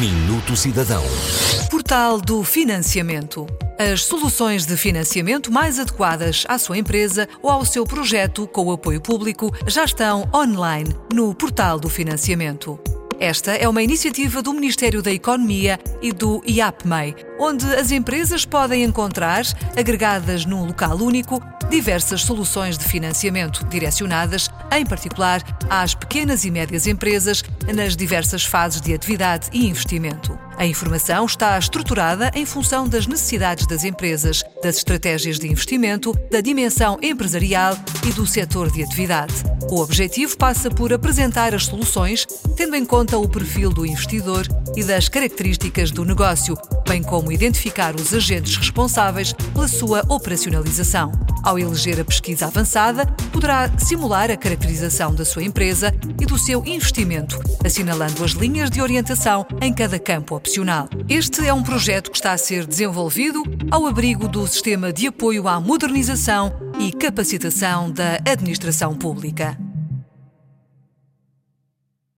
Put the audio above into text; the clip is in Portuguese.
Minuto Cidadão. Portal do Financiamento. As soluções de financiamento mais adequadas à sua empresa ou ao seu projeto com o apoio público já estão online no Portal do Financiamento. Esta é uma iniciativa do Ministério da Economia e do IAPMEI, onde as empresas podem encontrar, agregadas num local único, diversas soluções de financiamento direcionadas, em particular, às pequenas e médias empresas nas diversas fases de atividade e investimento. A informação está estruturada em função das necessidades das empresas, das estratégias de investimento, da dimensão empresarial e do setor de atividade. O objetivo passa por apresentar as soluções, tendo em conta o perfil do investidor e das características do negócio, bem como identificar os agentes responsáveis pela sua operacionalização. Ao eleger a pesquisa avançada, poderá simular a caracterização da sua empresa e do seu investimento, assinalando as linhas de orientação em cada campo opcional. Este é um projeto que está a ser desenvolvido ao abrigo do Sistema de Apoio à Modernização e Capacitação da Administração Pública.